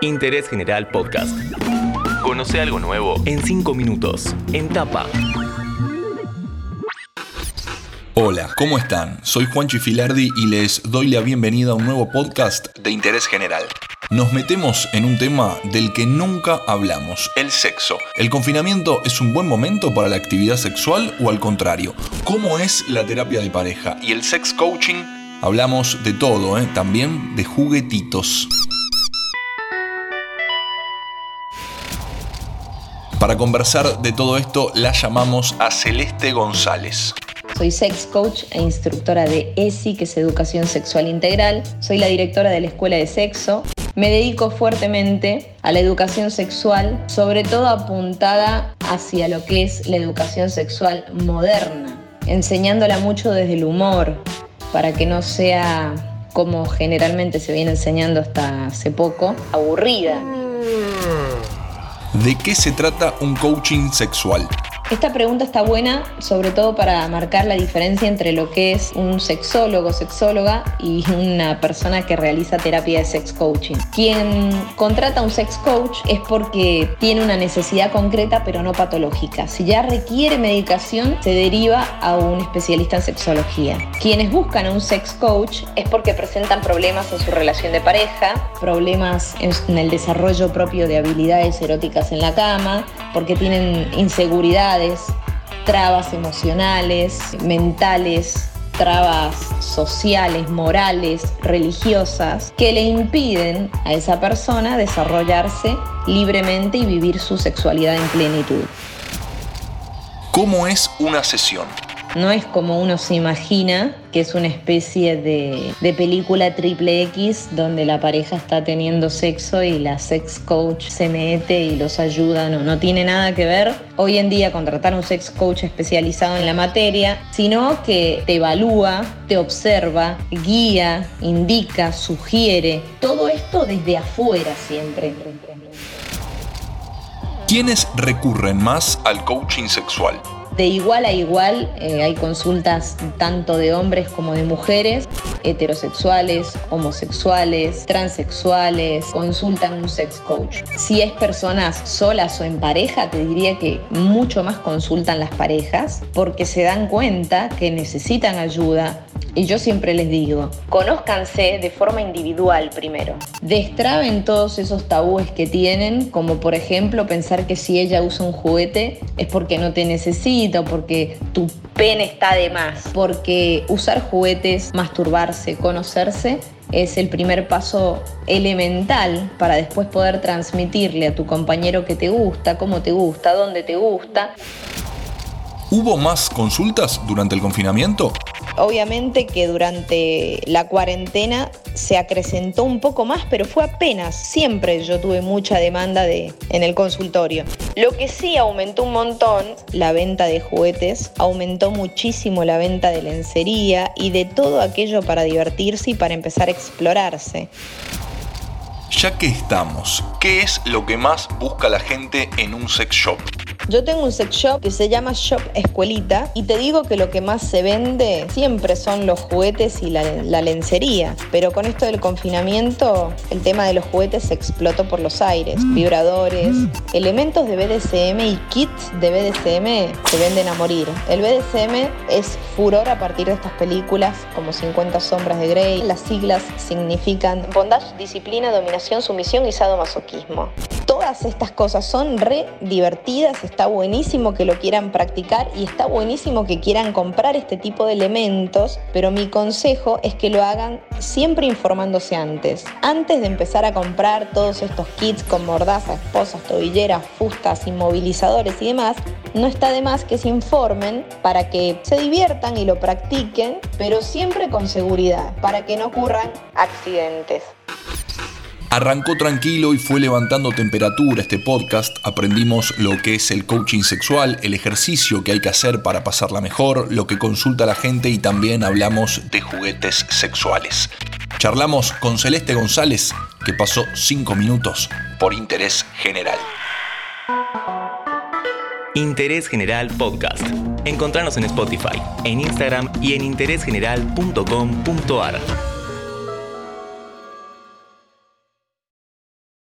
Interés General Podcast. Conoce algo nuevo en 5 minutos, en tapa. Hola, ¿cómo están? Soy Juanchi Filardi y les doy la bienvenida a un nuevo podcast de Interés General. Nos metemos en un tema del que nunca hablamos, el sexo. ¿El confinamiento es un buen momento para la actividad sexual o al contrario? ¿Cómo es la terapia de pareja? ¿Y el sex coaching? Hablamos de todo, ¿eh? también de juguetitos. Para conversar de todo esto la llamamos a Celeste González. Soy sex coach e instructora de ESI, que es Educación Sexual Integral. Soy la directora de la Escuela de Sexo. Me dedico fuertemente a la educación sexual, sobre todo apuntada hacia lo que es la educación sexual moderna, enseñándola mucho desde el humor, para que no sea como generalmente se viene enseñando hasta hace poco, aburrida. ¿De qué se trata un coaching sexual? Esta pregunta está buena, sobre todo para marcar la diferencia entre lo que es un sexólogo, sexóloga y una persona que realiza terapia de sex coaching. Quien contrata a un sex coach es porque tiene una necesidad concreta pero no patológica. Si ya requiere medicación, se deriva a un especialista en sexología. Quienes buscan a un sex coach es porque presentan problemas en su relación de pareja, problemas en el desarrollo propio de habilidades eróticas en la cama, porque tienen inseguridad trabas emocionales, mentales, trabas sociales, morales, religiosas, que le impiden a esa persona desarrollarse libremente y vivir su sexualidad en plenitud. ¿Cómo es una sesión? No es como uno se imagina, que es una especie de, película triple X donde la pareja está teniendo sexo y la sex coach se mete y los ayuda. No, no tiene nada que ver hoy en día contratar un sex coach especializado en la materia, sino que te evalúa, te observa, guía, indica, sugiere. Todo esto desde afuera siempre. ¿Quiénes recurren más al coaching sexual? De igual a igual eh, hay consultas tanto de hombres como de mujeres, heterosexuales, homosexuales, transexuales, consultan un sex coach. Si es personas solas o en pareja, te diría que mucho más consultan las parejas porque se dan cuenta que necesitan ayuda, y yo siempre les digo, conózcanse de forma individual primero. Destraben todos esos tabúes que tienen, como por ejemplo pensar que si ella usa un juguete es porque no te necesita o porque tu pene está de más. Porque usar juguetes, masturbarse, conocerse es el primer paso elemental para después poder transmitirle a tu compañero que te gusta, cómo te gusta, dónde te gusta. ¿Hubo más consultas durante el confinamiento? Obviamente que durante la cuarentena se acrecentó un poco más, pero fue apenas. Siempre yo tuve mucha demanda de, en el consultorio. Lo que sí aumentó un montón la venta de juguetes, aumentó muchísimo la venta de lencería y de todo aquello para divertirse y para empezar a explorarse. Ya que estamos, ¿qué es lo que más busca la gente en un sex shop? Yo tengo un sex shop que se llama Shop Escuelita y te digo que lo que más se vende siempre son los juguetes y la, lencería. Pero con esto del confinamiento, el tema de los juguetes se explotó por los aires. Vibradores, elementos de BDSM y kits de BDSM se venden a morir. El BDSM es furor a partir de estas películas como 50 sombras de Grey. Las siglas significan bondage, disciplina, dominación, sumisión y sadomasoquismo. Todas estas cosas son re divertidas, está buenísimo que lo quieran practicar y está buenísimo que quieran comprar este tipo de elementos, pero mi consejo es que lo hagan siempre informándose antes. Antes de empezar a comprar todos estos kits con mordazas, esposas, tobilleras, fustas, inmovilizadores y demás, no está de más que se informen para que se diviertan y lo practiquen, pero siempre con seguridad, para que no ocurran accidentes. Arrancó tranquilo y fue levantando temperatura este podcast. Aprendimos lo que es el coaching sexual, el ejercicio que hay que hacer para pasarla mejor, lo que consulta la gente y también hablamos de juguetes sexuales. Charlamos con Celeste González, que pasó 5 minutos por interés general. Interés General Podcast. Encontrarnos en Spotify, en Instagram y en interésgeneral.com.ar.